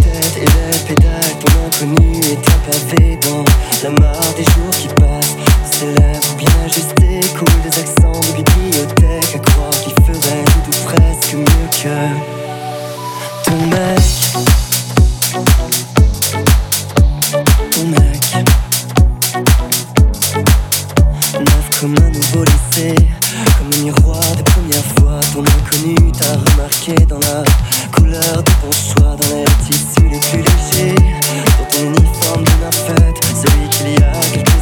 tête et le pédale ton inconnu est un pavé dans la mare des jours qui passent. Ses lèvres bien gestées coulent des accents de bibliothèque à croire qu'il ferait tout ou presque mieux que ton mec. Ton mec. Neuf comme un nouveau lycée. Comme le miroir des premières fois, ton inconnu t'a remarqué dans la couleur de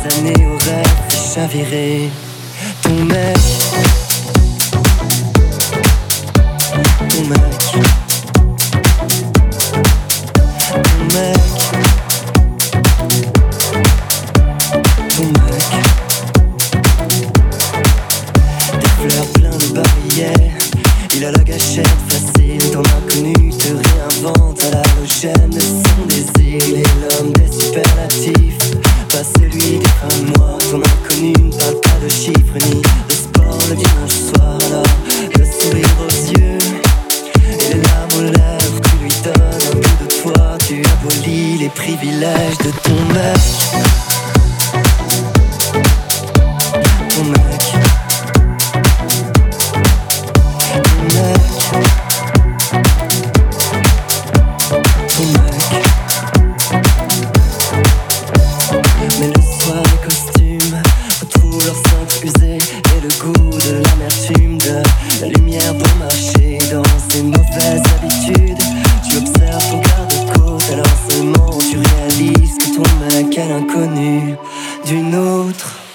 Des années au rêve chaviré Ton mec. Ton mec. Ton mec. Ton mec. Des fleurs plein de barrières. Il a la gâchette facile. Ton inconnu Te réinvente à la recherche de son désir. Tu abolis les privilèges de ton mec. Ton mec. Ton mec. Ton mec. Mais le soir, les costumes, tout leur sang excusé. Et le goût de l'amertume de la lumière va marcher dans ses mauvaises habitudes. quel inconnu d'une autre.